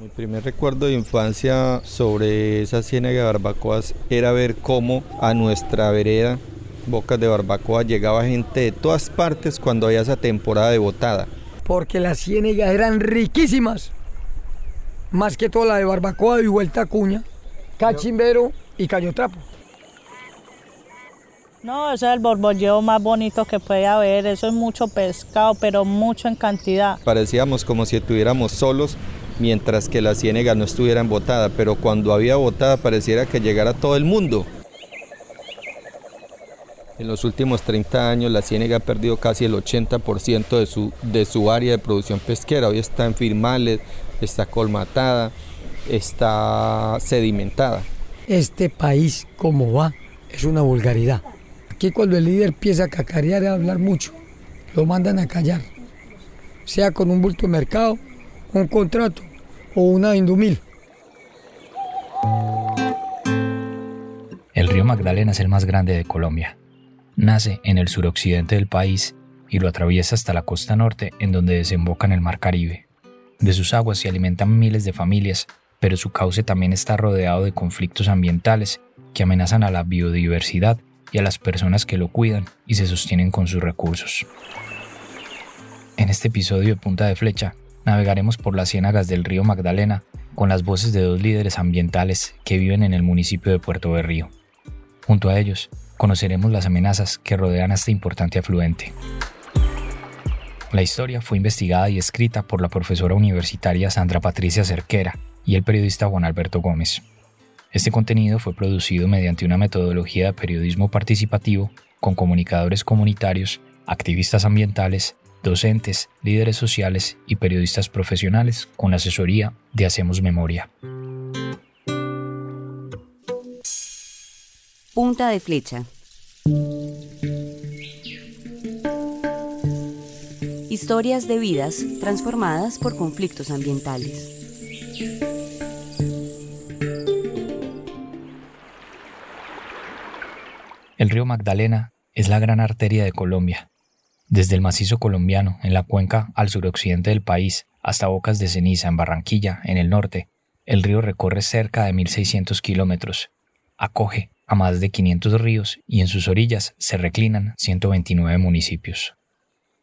Mi primer recuerdo de infancia sobre esa ciénaga de barbacoas era ver cómo a nuestra vereda, Bocas de Barbacoa, llegaba gente de todas partes cuando había esa temporada de botada. Porque las ciénegas eran riquísimas. Más que toda la de Barbacoa y Vuelta Cuña, Cachimbero y Cayotrapo. No, ese es el borbolleo más bonito que puede haber. Eso es mucho pescado, pero mucho en cantidad. Parecíamos como si estuviéramos solos mientras que la ciénaga no estuviera botada, pero cuando había botada pareciera que llegara todo el mundo. En los últimos 30 años la ciénaga ha perdido casi el 80% de su, de su área de producción pesquera. Hoy está en firmales, está colmatada, está sedimentada. Este país, como va, es una vulgaridad. Aquí cuando el líder empieza a cacarear y a hablar mucho, lo mandan a callar. Sea con un bulto de mercado, un contrato o una indumil. El río Magdalena es el más grande de Colombia. Nace en el suroccidente del país y lo atraviesa hasta la costa norte en donde desemboca en el Mar Caribe. De sus aguas se alimentan miles de familias, pero su cauce también está rodeado de conflictos ambientales que amenazan a la biodiversidad y a las personas que lo cuidan y se sostienen con sus recursos. En este episodio de Punta de Flecha, navegaremos por las ciénagas del río Magdalena con las voces de dos líderes ambientales que viven en el municipio de Puerto Berrío. Junto a ellos, conoceremos las amenazas que rodean a este importante afluente. La historia fue investigada y escrita por la profesora universitaria Sandra Patricia Cerquera y el periodista Juan Alberto Gómez. Este contenido fue producido mediante una metodología de periodismo participativo con comunicadores comunitarios, activistas ambientales, docentes, líderes sociales y periodistas profesionales con la asesoría de Hacemos Memoria. Punta de flecha. Historias de vidas transformadas por conflictos ambientales. El río Magdalena es la gran arteria de Colombia. Desde el macizo colombiano, en la cuenca al suroccidente del país, hasta Bocas de Ceniza, en Barranquilla, en el norte, el río recorre cerca de 1.600 kilómetros. Acoge a más de 500 ríos y en sus orillas se reclinan 129 municipios.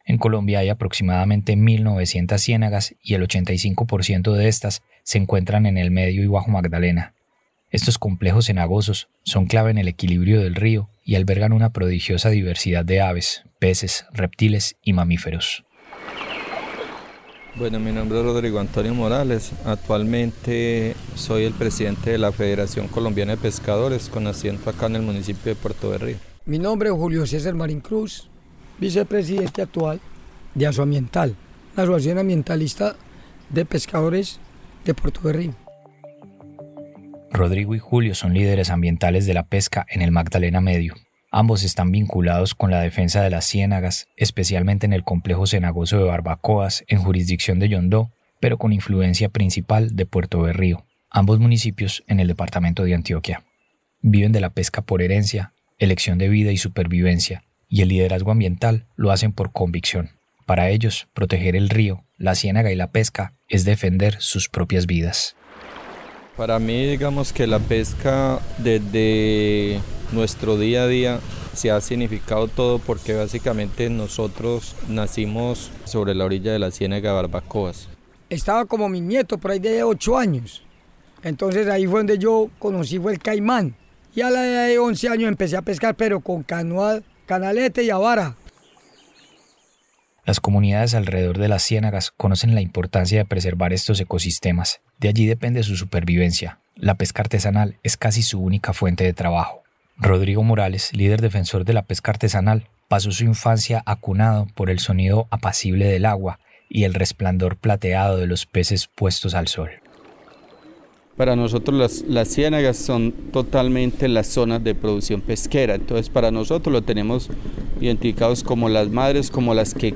En Colombia hay aproximadamente 1.900 ciénagas y el 85% de estas se encuentran en el medio y bajo Magdalena. Estos complejos cenagosos son clave en el equilibrio del río y albergan una prodigiosa diversidad de aves, peces, reptiles y mamíferos. Bueno, mi nombre es Rodrigo Antonio Morales. Actualmente soy el presidente de la Federación Colombiana de Pescadores con asiento acá en el municipio de Puerto Berrío. Mi nombre es Julio César Marín Cruz, vicepresidente actual de Asoambiental, la Asociación Ambientalista de Pescadores de Puerto Berrío. Rodrigo y Julio son líderes ambientales de la pesca en el Magdalena Medio. Ambos están vinculados con la defensa de las ciénagas, especialmente en el complejo cenagoso de Barbacoas, en jurisdicción de Yondó, pero con influencia principal de Puerto Berrío, ambos municipios en el departamento de Antioquia. Viven de la pesca por herencia, elección de vida y supervivencia, y el liderazgo ambiental lo hacen por convicción. Para ellos, proteger el río, la ciénaga y la pesca es defender sus propias vidas. Para mí, digamos que la pesca desde nuestro día a día se ha significado todo porque básicamente nosotros nacimos sobre la orilla de la ciénaga de Barbacoas. Estaba como mi nieto por ahí de 8 años. Entonces ahí fue donde yo conocí fue el caimán. Y a la edad de 11 años empecé a pescar, pero con canoa, canalete y avara. Las comunidades alrededor de las ciénagas conocen la importancia de preservar estos ecosistemas. De allí depende su supervivencia. La pesca artesanal es casi su única fuente de trabajo. Rodrigo Morales, líder defensor de la pesca artesanal, pasó su infancia acunado por el sonido apacible del agua y el resplandor plateado de los peces puestos al sol. Para nosotros las, las, ciénagas son totalmente las zonas de producción pesquera, entonces para nosotros lo tenemos identificados como las madres, como las que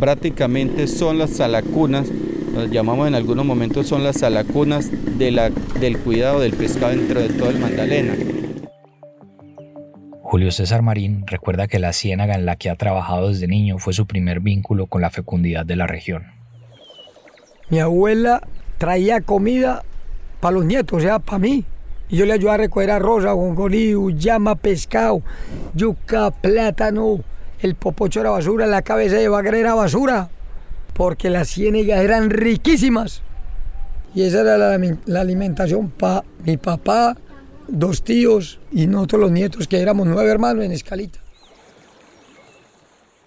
prácticamente son las salacunas, las llamamos en algunos momentos son las salacunas de la, del cuidado del pescado dentro de todo el Magdalena. Julio César Marín recuerda que la ciénaga en la que ha trabajado desde niño fue su primer vínculo con la fecundidad de la región. Mi abuela traía comida para los nietos, o sea, para mí. Y yo le ayudaba a recoger arroz, ajonjolí, llama, pescado, yuca, plátano, el popocho era basura, la cabeza de bagre era basura, porque las ciénegas eran riquísimas. Y esa era la, la alimentación para mi papá, dos tíos y nosotros los nietos, que éramos nueve hermanos en Escalita.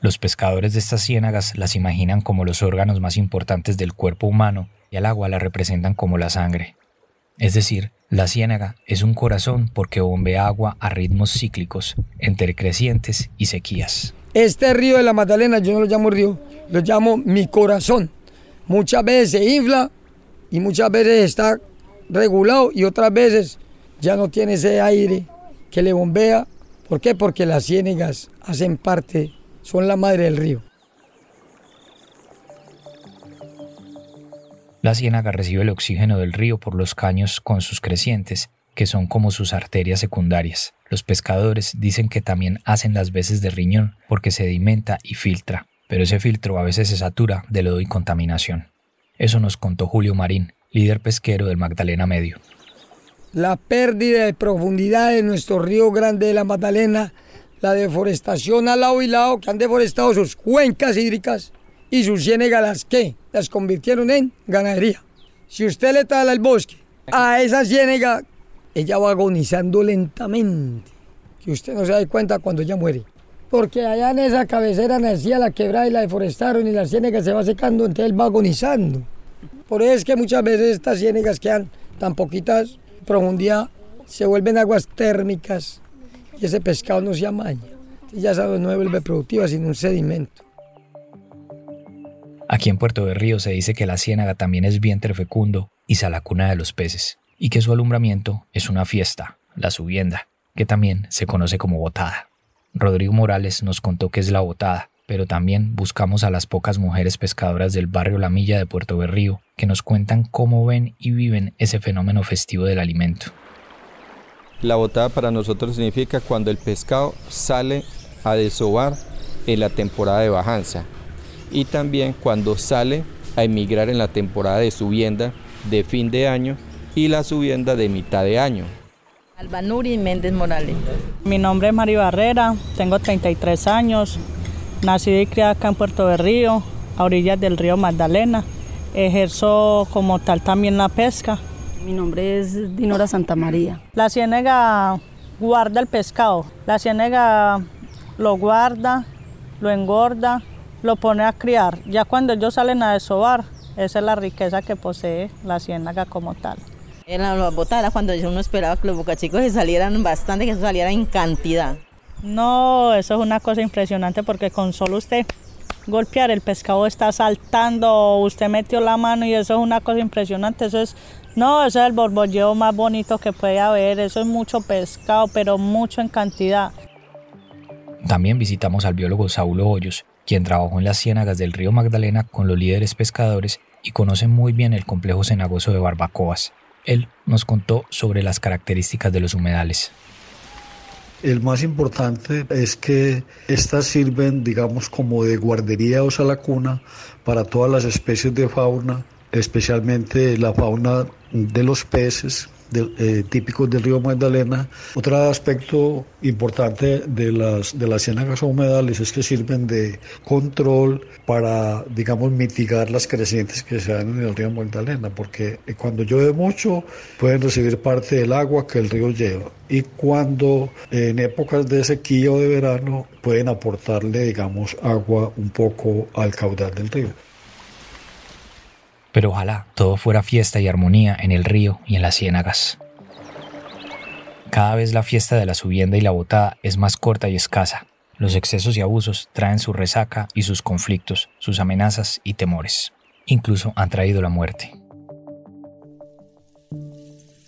Los pescadores de estas ciénagas las imaginan como los órganos más importantes del cuerpo humano y al agua la representan como la sangre. Es decir, la ciénaga es un corazón porque bombea agua a ritmos cíclicos, entre crecientes y sequías. Este río de la Magdalena yo no lo llamo río, lo llamo mi corazón. Muchas veces se infla y muchas veces está regulado y otras veces ya no tiene ese aire que le bombea. ¿Por qué? Porque las ciénegas hacen parte son la madre del río. La ciénaga recibe el oxígeno del río por los caños con sus crecientes, que son como sus arterias secundarias. Los pescadores dicen que también hacen las veces de riñón porque sedimenta y filtra, pero ese filtro a veces se satura de lodo y contaminación. Eso nos contó Julio Marín, líder pesquero del Magdalena Medio. La pérdida de profundidad de nuestro río grande de la Magdalena la deforestación al lado y lado que han deforestado sus cuencas hídricas y sus ciénegas que las convirtieron en ganadería. Si usted le tala el bosque a esa ciénega, ella va agonizando lentamente, que usted no se da cuenta cuando ella muere. Porque allá en esa cabecera nacía la quebrada y la deforestaron y la ciénega se va secando, entonces él va agonizando. Por eso es que muchas veces estas ciénegas quedan tan poquitas profundidad, se vuelven aguas térmicas y ese pescado no se amaña. Ya sabes, no vuelve productiva, sino un sedimento. Aquí en Puerto de Río se dice que la ciénaga también es vientre fecundo y salacuna de los peces, y que su alumbramiento es una fiesta, la subienda, que también se conoce como botada. Rodrigo Morales nos contó que es la botada, pero también buscamos a las pocas mujeres pescadoras del barrio La Milla de Puerto Berrío que nos cuentan cómo ven y viven ese fenómeno festivo del alimento. La botada para nosotros significa cuando el pescado sale a desovar en la temporada de bajanza y también cuando sale a emigrar en la temporada de subienda de fin de año y la subienda de mitad de año. Albanuri Méndez Morales. Mi nombre es Mario Barrera, tengo 33 años, nací y criada acá en Puerto de Río, a orillas del río Magdalena. Ejerzo como tal también la pesca mi nombre es Dinora Santa María. La ciénega guarda el pescado. La ciénega lo guarda, lo engorda, lo pone a criar. Ya cuando ellos salen a desovar, esa es la riqueza que posee la ciénaga como tal. En la botada cuando uno esperaba que los bocachicos se salieran bastante, que salieran en cantidad. No, eso es una cosa impresionante porque con solo usted golpear el pescado está saltando, usted metió la mano y eso es una cosa impresionante. Eso es no, ese es el borbolleo más bonito que puede haber. Eso es mucho pescado, pero mucho en cantidad. También visitamos al biólogo Saulo Hoyos, quien trabajó en las ciénagas del río Magdalena con los líderes pescadores y conoce muy bien el complejo cenagoso de Barbacoas. Él nos contó sobre las características de los humedales. El más importante es que estas sirven, digamos, como de guardería o salacuna para todas las especies de fauna especialmente la fauna de los peces eh, típicos del río Magdalena. Otro aspecto importante de las, de las ciénagas humedales es que sirven de control para, digamos, mitigar las crecientes que se dan en el río Magdalena, porque cuando llueve mucho pueden recibir parte del agua que el río lleva y cuando en épocas de sequía o de verano pueden aportarle, digamos, agua un poco al caudal del río pero ojalá todo fuera fiesta y armonía en el río y en las ciénagas. Cada vez la fiesta de la subienda y la botada es más corta y escasa. Los excesos y abusos traen su resaca y sus conflictos, sus amenazas y temores. Incluso han traído la muerte.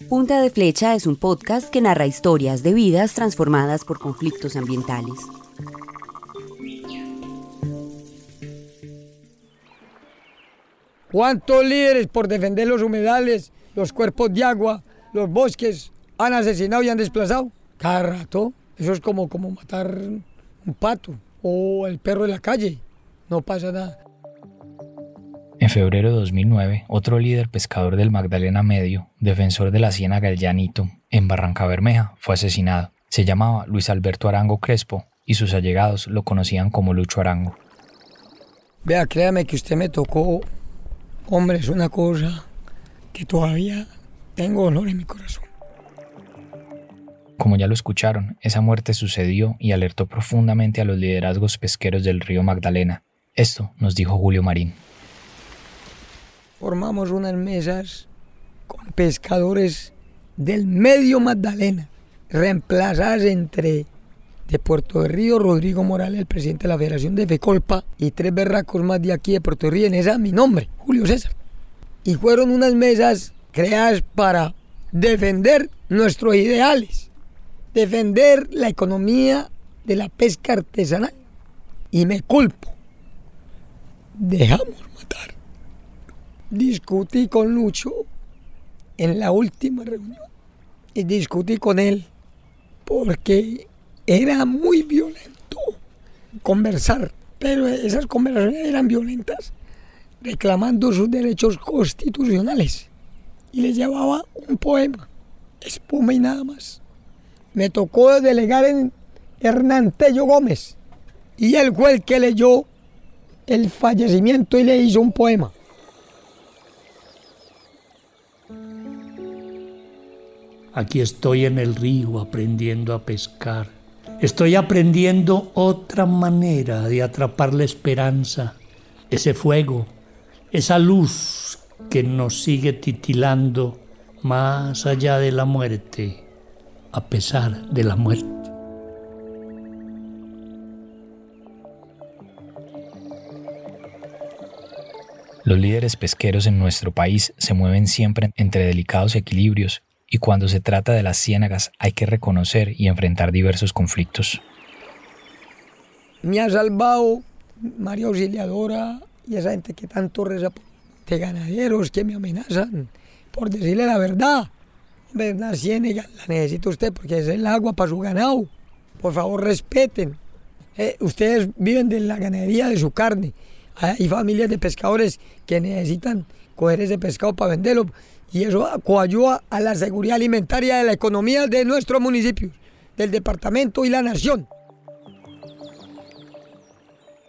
Punta de Flecha es un podcast que narra historias de vidas transformadas por conflictos ambientales. ¿Cuántos líderes por defender los humedales, los cuerpos de agua, los bosques han asesinado y han desplazado? Cada rato. Eso es como, como matar un pato o el perro de la calle. No pasa nada. En febrero de 2009, otro líder pescador del Magdalena Medio, defensor de la Ciénaga del Llanito, en Barranca Bermeja, fue asesinado. Se llamaba Luis Alberto Arango Crespo y sus allegados lo conocían como Lucho Arango. Vea, créame que usted me tocó, hombre, es una cosa que todavía tengo dolor en mi corazón. Como ya lo escucharon, esa muerte sucedió y alertó profundamente a los liderazgos pesqueros del río Magdalena. Esto nos dijo Julio Marín. Formamos unas mesas con pescadores del medio Magdalena, reemplazadas entre de Puerto Río, Rodrigo Morales, el presidente de la Federación de FECOLPA, y tres berracos más de aquí de Puerto Río, en esa mi nombre, Julio César. Y fueron unas mesas creadas para defender nuestros ideales, defender la economía de la pesca artesanal. Y me culpo. Dejamos matar. Discutí con Lucho en la última reunión y discutí con él porque era muy violento conversar, pero esas conversaciones eran violentas reclamando sus derechos constitucionales y les llevaba un poema, espuma y nada más. Me tocó delegar en Hernán Tello Gómez y él fue que leyó el fallecimiento y le hizo un poema. Aquí estoy en el río aprendiendo a pescar. Estoy aprendiendo otra manera de atrapar la esperanza, ese fuego, esa luz que nos sigue titilando más allá de la muerte, a pesar de la muerte. Los líderes pesqueros en nuestro país se mueven siempre entre delicados equilibrios y cuando se trata de las ciénagas hay que reconocer y enfrentar diversos conflictos. Me ha salvado María Auxiliadora y esa gente que tanto reza de ganaderos que me amenazan por decirle la verdad. La ciénaga la necesita usted porque es el agua para su ganado. Por favor, respeten. Eh, ustedes viven de la ganadería de su carne. Hay familias de pescadores que necesitan coger ese pescado para venderlo y eso coayuda a la seguridad alimentaria de la economía de nuestros municipios, del departamento y la nación.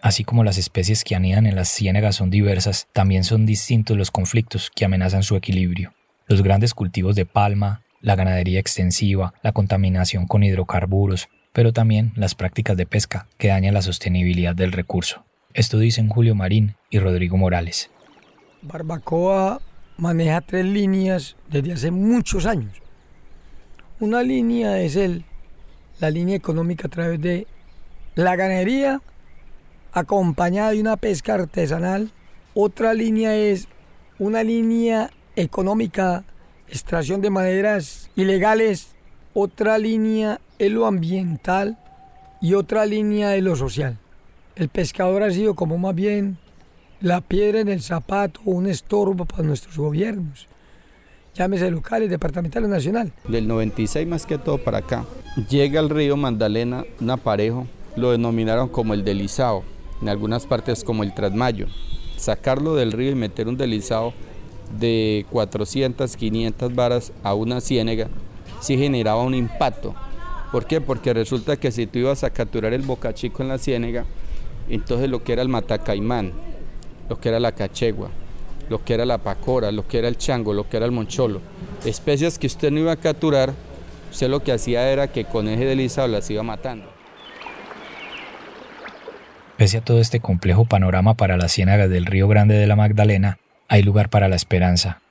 Así como las especies que anidan en las ciénagas son diversas, también son distintos los conflictos que amenazan su equilibrio. Los grandes cultivos de palma, la ganadería extensiva, la contaminación con hidrocarburos, pero también las prácticas de pesca que dañan la sostenibilidad del recurso. Esto dicen Julio Marín y Rodrigo Morales. Barbacoa maneja tres líneas desde hace muchos años. Una línea es el, la línea económica a través de la ganadería acompañada de una pesca artesanal. Otra línea es una línea económica, extracción de maderas ilegales. Otra línea es lo ambiental y otra línea es lo social. El pescador ha sido como más bien la piedra en el zapato, un estorbo para nuestros gobiernos, llámese locales, departamentales, nacional. Del 96 más que todo para acá, llega al río Magdalena un aparejo, lo denominaron como el deslizado, en algunas partes como el trasmayo. Sacarlo del río y meter un deslizado de 400, 500 varas a una ciénega, sí generaba un impacto. ¿Por qué? Porque resulta que si tú ibas a capturar el bocachico en la ciénega, entonces lo que era el matacaimán, lo que era la cachegua, lo que era la pacora, lo que era el chango, lo que era el moncholo. Especies que usted no iba a capturar, usted lo que hacía era que con eje deslizado las iba matando. Pese a todo este complejo panorama para las ciénagas del Río Grande de la Magdalena, hay lugar para la esperanza.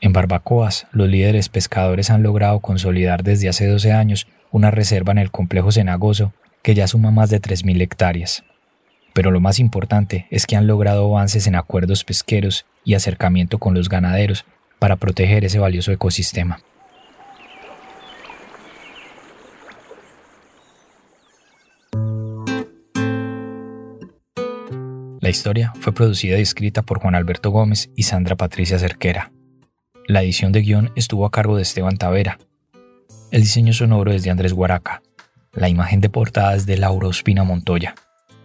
En Barbacoas, los líderes pescadores han logrado consolidar desde hace 12 años una reserva en el complejo cenagoso que ya suma más de 3.000 hectáreas. Pero lo más importante es que han logrado avances en acuerdos pesqueros y acercamiento con los ganaderos para proteger ese valioso ecosistema. La historia fue producida y escrita por Juan Alberto Gómez y Sandra Patricia Cerquera. La edición de guion estuvo a cargo de Esteban Tavera. El diseño sonoro es de Andrés Guaraca. La imagen de portada es de Laura Ospina Montoya.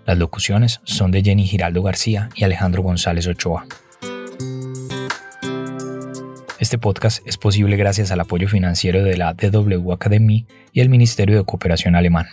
Las locuciones son de Jenny Giraldo García y Alejandro González Ochoa. Este podcast es posible gracias al apoyo financiero de la DW Academy y el Ministerio de Cooperación Alemán.